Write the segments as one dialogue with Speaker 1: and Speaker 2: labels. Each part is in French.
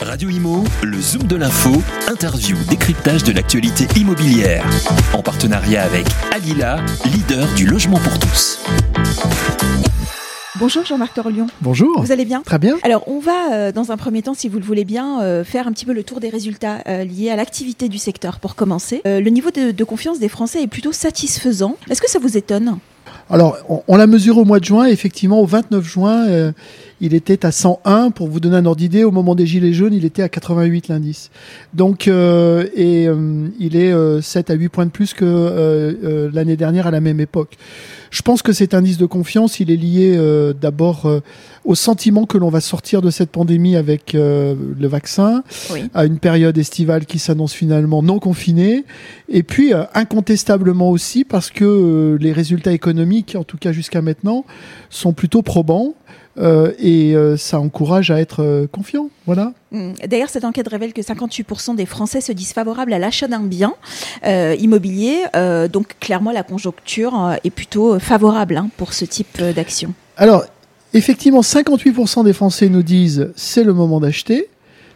Speaker 1: Radio Imo, le Zoom de l'info, interview, décryptage de l'actualité immobilière. En partenariat avec Alila, leader du logement pour tous.
Speaker 2: Bonjour Jean-Marc Torlion.
Speaker 3: Bonjour.
Speaker 2: Vous allez bien?
Speaker 3: Très bien.
Speaker 2: Alors on va euh, dans un premier temps, si vous le voulez bien, euh, faire un petit peu le tour des résultats euh, liés à l'activité du secteur pour commencer. Euh, le niveau de, de confiance des Français est plutôt satisfaisant. Est-ce que ça vous étonne?
Speaker 3: Alors, on, l'a mesuré au mois de juin. Effectivement, au 29 juin, euh, il était à 101. Pour vous donner un ordre d'idée, au moment des Gilets jaunes, il était à 88 l'indice. Donc, euh, et euh, il est euh, 7 à 8 points de plus que l'année dernière à la même époque. Je pense que cet indice de confiance, il est lié euh, d'abord euh, au sentiment que l'on va sortir de cette pandémie avec euh, le vaccin,
Speaker 2: Oui.
Speaker 3: à une période estivale qui s'annonce finalement non confinée, et puis euh, incontestablement aussi parce que euh, les résultats économiques, en tout cas jusqu'à maintenant, sont plutôt probants. Euh, et euh, ça encourage à être euh, confiant. Voilà.
Speaker 2: Hum, D'ailleurs, cette enquête révèle que 58% des Français se disent favorables à l'achat d'un bien immobilier. Donc clairement, la conjoncture est plutôt favorable hein, pour ce type d'action.
Speaker 3: Alors, effectivement, 58% des Français nous disent c'est le moment d'acheter.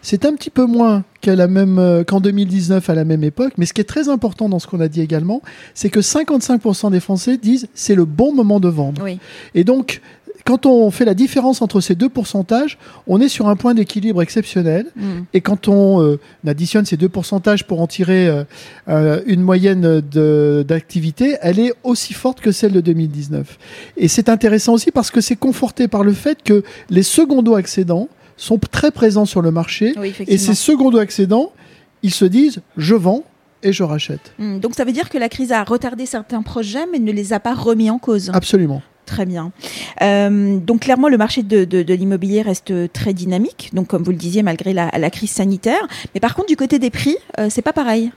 Speaker 3: C'est un petit peu moins qu'à la même qu'en 2019 à la même époque, mais ce qui est très important dans ce qu'on a dit également, c'est que 55% des Français disent c'est le bon moment de vendre.
Speaker 2: Oui.
Speaker 3: Et donc, quand on fait la différence entre ces deux pourcentages, on est sur un point d'équilibre exceptionnel.
Speaker 2: Hum.
Speaker 3: Et quand on euh, additionne ces deux pourcentages pour en tirer euh, euh, une moyenne d'activité, elle est aussi forte que celle de 2019. Et c'est intéressant aussi parce que c'est conforté par le fait que les secondo-accédants sont très présents sur le marché.
Speaker 2: Oui,
Speaker 3: Et ces secondo-accédants, ils se disent, je vends et je rachète.
Speaker 2: Hum, Donc ça veut dire que la crise a retardé certains projets, mais ne les a pas remis en cause.
Speaker 3: Absolument.
Speaker 2: Très bien. Euh, donc clairement, le marché de, de- de l'immobilier reste très dynamique. Donc comme vous le disiez, malgré la, la crise sanitaire. Mais par contre, du côté des prix, euh, c'est pas pareil.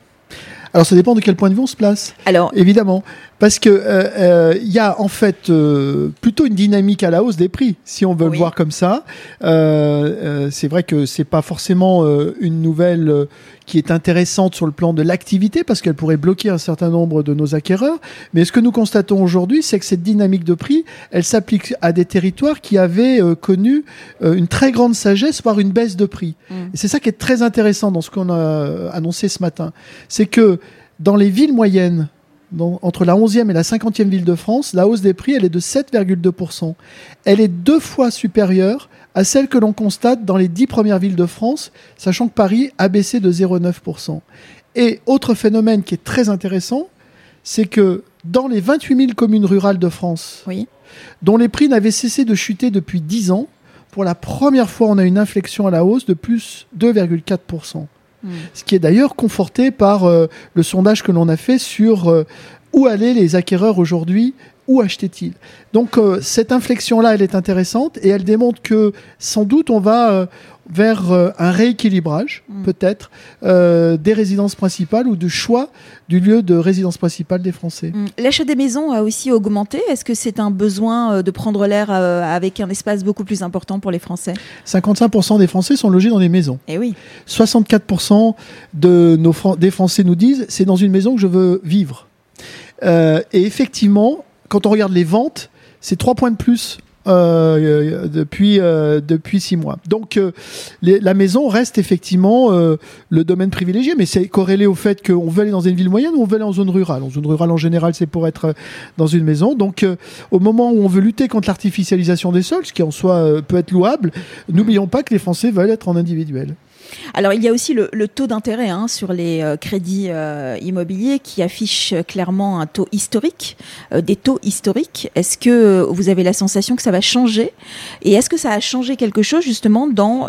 Speaker 3: Alors ça dépend de quel point de vue on se place.
Speaker 2: Alors
Speaker 3: Évidemment, parce que euh, euh, il y a en fait euh, plutôt une dynamique à la hausse des prix, si on veut
Speaker 2: Oui.
Speaker 3: le voir comme ça. Euh, euh, c'est vrai que c'est pas forcément euh, une nouvelle euh, qui est intéressante sur le plan de l'activité, parce qu'elle pourrait bloquer un certain nombre de nos acquéreurs. Mais ce que nous constatons aujourd'hui, c'est que cette dynamique de prix, elle s'applique à des territoires qui avaient euh, connu euh, une très grande sagesse, voire une baisse de prix.
Speaker 2: Mm.
Speaker 3: Et c'est ça qui est très intéressant dans ce qu'on a euh, annoncé ce matin, c'est que dans les villes moyennes, dans- entre la 11e et la 50e ville de France, la hausse des prix, elle est de 7,2%. Elle est deux fois supérieure à celle que l'on constate dans les dix premières villes de France, sachant que Paris a baissé de 0,9%. Et autre phénomène qui est très intéressant, c'est que dans les 28 000 communes rurales de France,
Speaker 2: oui.
Speaker 3: dont les prix n'avaient cessé de chuter depuis 10 ans, pour la première fois, on a une inflexion à la hausse de plus 2,4%. Ce qui est d'ailleurs conforté par euh, le sondage que l'on a fait sur euh, où allaient les acquéreurs aujourd'hui, où achetaient-ils. Donc euh, cette inflexion-là, elle est intéressante et elle démontre que sans doute on va vers euh, un rééquilibrage,
Speaker 2: Mm.
Speaker 3: peut-être, euh, des résidences principales ou du choix du lieu de résidence principale des Français.
Speaker 2: Hum, L'achat des maisons a aussi augmenté. Est-ce que c'est un besoin euh, de prendre l'air avec un espace beaucoup plus important pour les Français?
Speaker 3: 55% des Français sont logés dans des maisons.
Speaker 2: Eh oui.
Speaker 3: 64% de nos Fran- des Français nous disent c'est dans une maison que je veux vivre. Et effectivement, quand on regarde les ventes, c'est 3 points de plus euh, depuis euh, depuis six mois. Donc euh, la maison reste effectivement euh, le domaine privilégié, mais c'est corrélé au fait qu'on veut aller dans une ville moyenne ou on veut aller en zone rurale. En zone rurale en général, c'est pour être euh, dans une maison. Donc euh, au moment où on veut lutter contre l'artificialisation des sols, ce qui en soi peut être louable, n'oublions pas que les Français veulent être en individuel.
Speaker 2: Alors il y a aussi le, taux d'intérêt hein, sur les euh, crédits euh, immobiliers qui affiche euh, clairement un taux historique, des taux historiques. Est-ce que vous avez la sensation que ça va changer? Et est-ce que ça a changé quelque chose justement dans,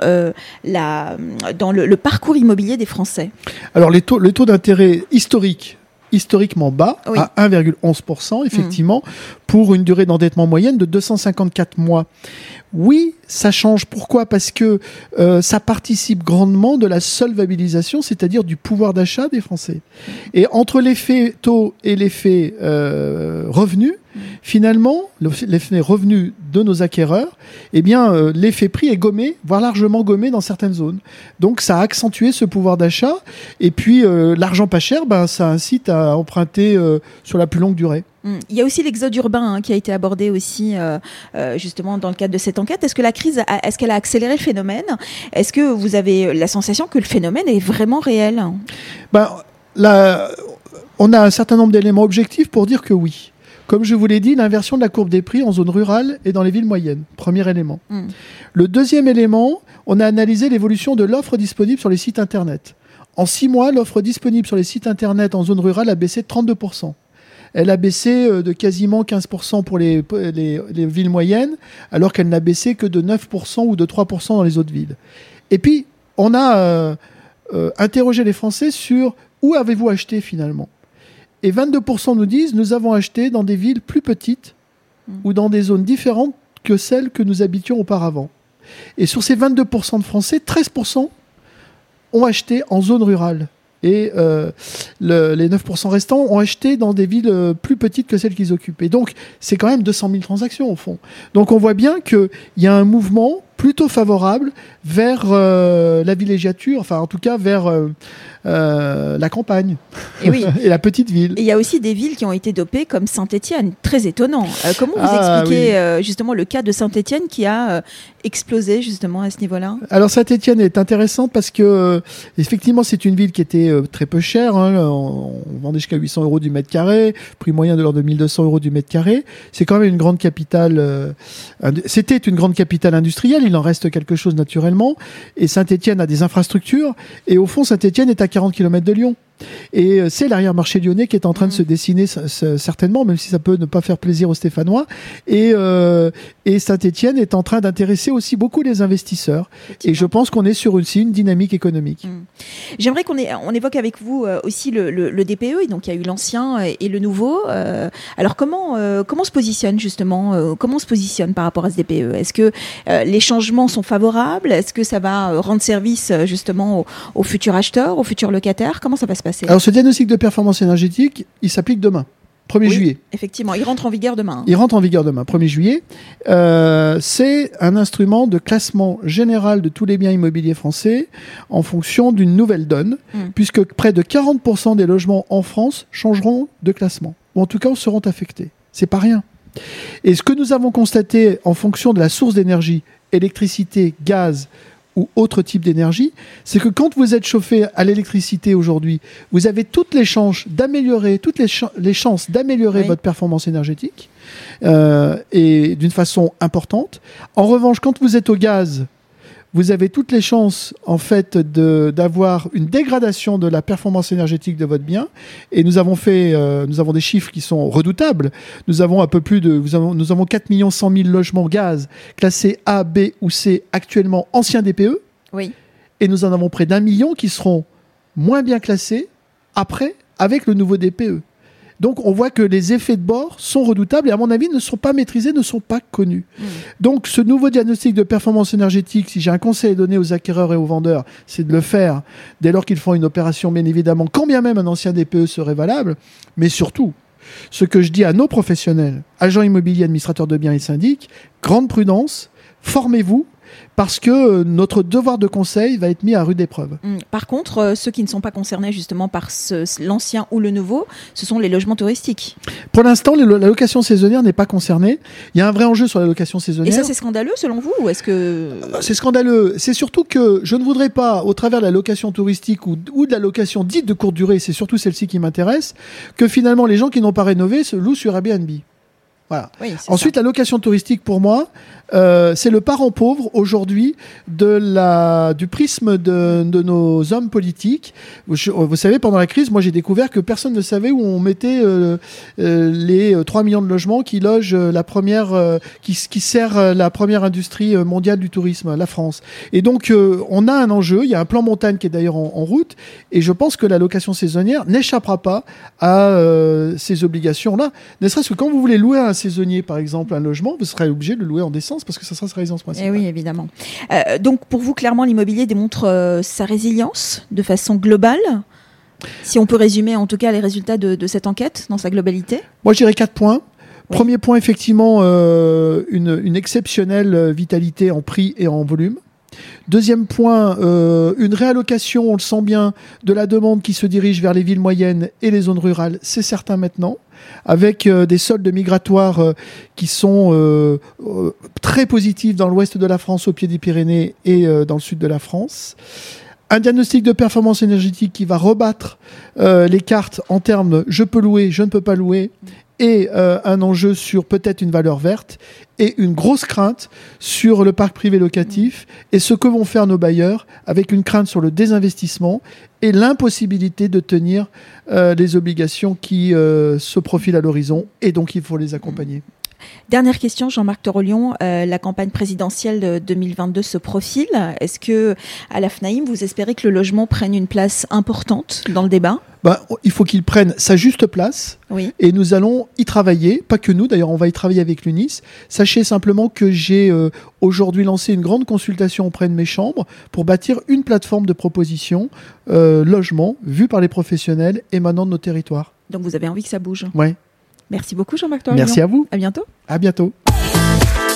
Speaker 2: le, parcours immobilier des Français?
Speaker 3: Alors le taux d'intérêt historique, historiquement bas,
Speaker 2: Oui.
Speaker 3: à 1,11%, effectivement, pour une durée d'endettement moyenne de 254 mois. Oui, ça change. Pourquoi? Parce que euh, ça participe grandement de la solvabilisation, c'est-à-dire du pouvoir d'achat des Français. Et entre l'effet taux et l'effet euh, revenu, finalement, le- l'effet revenu de nos acquéreurs, eh bien, euh, l'effet prix est gommé, voire largement gommé dans certaines zones. Donc, ça a accentué ce pouvoir d'achat. Et puis, euh, l'argent pas cher, ben, ça incite à emprunter euh, sur la plus longue durée.
Speaker 2: Mm. Il y a aussi l'exode urbain hein, qui a été abordé aussi euh, euh, justement dans le cadre de cette enquête. Est-ce que la crise, est-ce qu'elle a accéléré le phénomène? Est-ce que vous avez la sensation que le phénomène est vraiment réel?
Speaker 3: Ben, On a un certain nombre d'éléments objectifs pour dire que oui. Comme je vous l'ai dit, l'inversion de la courbe des prix en zone rurale et dans les villes moyennes. Premier élément. Mm. Le deuxième élément, on a analysé l'évolution de l'offre disponible sur les sites Internet. En six mois, l'offre disponible sur les sites Internet en zone rurale a baissé de 32% elle a baissé euh, de quasiment 15% pour les, villes moyennes, alors qu'elle n'a baissé que de 9% ou de 3% dans les autres villes. Et puis, on a euh, euh, interrogé les Français sur où avez-vous acheté finalement? Et 22% nous disent nous avons acheté dans des villes plus petites mmh. ou dans des zones différentes que celles que nous habitions auparavant. Et sur ces 22% de Français, 13% ont acheté en zone rurale et euh, les 9% restants ont acheté dans des villes euh, plus petites que celles qu'ils occupent. Et donc, c'est quand même 200 000 transactions au fond. Donc, on voit bien qu'il y a un mouvement plutôt favorable vers euh, la villégiature, enfin en tout cas vers euh, euh, la campagne et, oui. et, la petite ville.
Speaker 2: Il y a aussi des villes qui ont été dopées comme Saint-Étienne, très étonnant. comment vous ah, expliquez justement le cas de Saint-Étienne qui a explosé justement à ce niveau-là?
Speaker 3: Alors Saint-Étienne est intéressante parce que effectivement c'est une ville qui était très peu chère, hein. on, vendait jusqu'à 800 euros du mètre carré, prix moyen de l'ordre de 1200 euros du mètre carré. C'est quand même une grande capitale, c'était une grande capitale industrielle il en reste quelque chose naturellement. Et Saint-Etienne a des infrastructures. Et au fond, Saint-Etienne est à 40 km de Lyon. Et euh, c'est l'arrière-marché lyonnais qui est en train de se mm. dessiner certainement, même si ça peut ne pas faire plaisir aux Stéphanois. Et, euh, et Saint-Etienne est en train d'intéresser aussi beaucoup les investisseurs. Et je pense qu'on est sur aussi une dynamique économique. Mm.
Speaker 2: J'aimerais qu'on on évoque avec vous euh, aussi le, le, DPE. Et donc il y a eu l'ancien et le nouveau. alors comment, comment se positionne justement Comment on se positionne par rapport à ce DPE Est-ce que les changements sont favorables? Est-ce que ça va rendre service justement aux, aux futurs acheteurs, aux futurs locataires Comment ça va se
Speaker 3: alors ce diagnostic de performance énergétique, il s'applique demain. 1er juillet.
Speaker 2: Effectivement, il rentre en vigueur demain.
Speaker 3: Il rentre en vigueur demain, 1er juillet. Euh, c'est un instrument de classement général de tous les biens immobiliers français en fonction d'une nouvelle donne, hmm. puisque près de 40% des logements en France changeront de classement, ou en tout cas seront affectés. C'est pas rien. Et ce que nous avons constaté en fonction de la source d'énergie, électricité, gaz, ou autre type d'énergie, c'est que quand vous êtes chauffé à l'électricité aujourd'hui, vous avez toutes les chances d'améliorer, toutes les, chances d'améliorer votre performance énergétique euh, et d'une façon importante. En revanche, quand vous êtes au gaz, vous avez toutes les chances en fait d'avoir une dégradation de la performance énergétique de votre bien. Et nous avons fait, euh, nous avons des chiffres qui sont redoutables. Nous avons un peu plus de, nous avons, nous avons 4 100 000 logements gaz classés A, B ou C actuellement anciens DPE.
Speaker 2: Oui.
Speaker 3: Et nous en avons près d'un million qui seront moins bien classés après avec le nouveau DPE. Donc on voit que les effets de bord sont redoutables et à mon avis ne sont pas maîtrisés, ne sont pas connus. Hmm. Donc ce nouveau diagnostic de performance énergétique, si j'ai un conseil à donner aux acquéreurs et aux vendeurs, c'est de le faire dès lors qu'ils font une opération, bien évidemment, quand bien même un ancien DPE serait valable, mais surtout, ce que je dis à nos professionnels, agents immobiliers, administrateurs de biens et syndics, grande prudence, formez-vous, parce que euh, notre devoir de conseil va être mis à rude épreuve.
Speaker 2: Hum, par contre, euh, ceux qui ne sont pas concernés justement par l'ancien ou le nouveau, ce sont les logements touristiques.
Speaker 3: Pour l'instant, la location saisonnière n'est pas concernée. Il y a un vrai enjeu sur la location saisonnière.
Speaker 2: Et ça, c'est scandaleux selon vous ou est-ce que euh,
Speaker 3: c'est scandaleux C'est surtout que je ne voudrais pas, au travers de la location touristique ou, de la location dite de courte durée, c'est surtout celle-ci qui m'intéresse, que finalement les gens qui n'ont pas rénové se louent sur Airbnb. Voilà. Ensuite, la location touristique, pour moi, euh, c'est le parent pauvre aujourd'hui de la du prisme de, de nos hommes politiques. vous savez, pendant la crise, moi j'ai découvert que personne ne savait où on mettait euh, euh les 3 millions de logements qui logent la première, euh, qui, qui sert la première industrie mondiale du tourisme, la France. Et donc on a un enjeu. Il y a un plan montagne qui est d'ailleurs en, en, route, et je pense que la location saisonnière n'échappera pas à ces obligations-là. Ne serait-ce que quand vous voulez louer un saisonnier, par exemple, un logement, vous serez obligé de le louer en décembre parce que ça sera sa résidence principale.
Speaker 2: Et eh oui, évidemment. Euh, donc pour vous, clairement, l'immobilier démontre euh, sa résilience de façon globale si on peut résumer en tout cas les résultats de, cette enquête dans sa globalité?
Speaker 3: Moi je dirais quatre points. Premier point, effectivement, euh, une, exceptionnelle vitalité en prix et en volume. Deuxième point, euh, une réallocation, on le sent bien, de la demande qui se dirige vers les villes moyennes et les zones rurales, c'est certain maintenant, avec euh, des soldes migratoires euh, qui sont très positifs dans l'ouest de la France, au pied des Pyrénées et dans le sud de la France. Un diagnostic de performance énergétique qui va rebattre euh, les cartes en termes je peux louer, je ne peux pas louer, et euh, un enjeu sur peut-être une valeur verte et une grosse crainte sur le parc privé locatif et ce que vont faire nos bailleurs avec une crainte sur le désinvestissement et l'impossibilité de tenir euh, les obligations qui se profilent à l'horizon et donc il faut les accompagner.
Speaker 2: Dernière question, Jean-Marc Torolion. Euh, la campagne présidentielle de 2022 se profile. Est-ce que, à la FNAIM, vous espérez que le logement prenne une place importante dans le débat?
Speaker 3: Bah, il faut qu'il prenne sa juste place
Speaker 2: Oui.
Speaker 3: et nous allons y travailler, pas que nous d'ailleurs, on va y travailler avec l'UNIS. Sachez simplement que j'ai euh, aujourd'hui lancé une grande consultation auprès de mes chambres pour bâtir une plateforme de proposition euh, logement vue par les professionnels émanant de nos territoires.
Speaker 2: Donc vous avez envie que ça bouge?
Speaker 3: Ouais.
Speaker 2: Merci beaucoup, Jean-Marc.
Speaker 3: Merci à vous,
Speaker 2: À bientôt.
Speaker 3: à bientôt.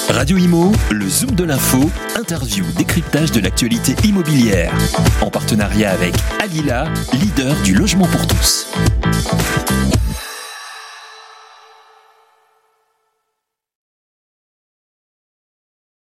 Speaker 1: Radio Imo, le Zoom de l'info, interview, décryptage de l'actualité immobilière. En partenariat avec Alila, leader du logement pour tous.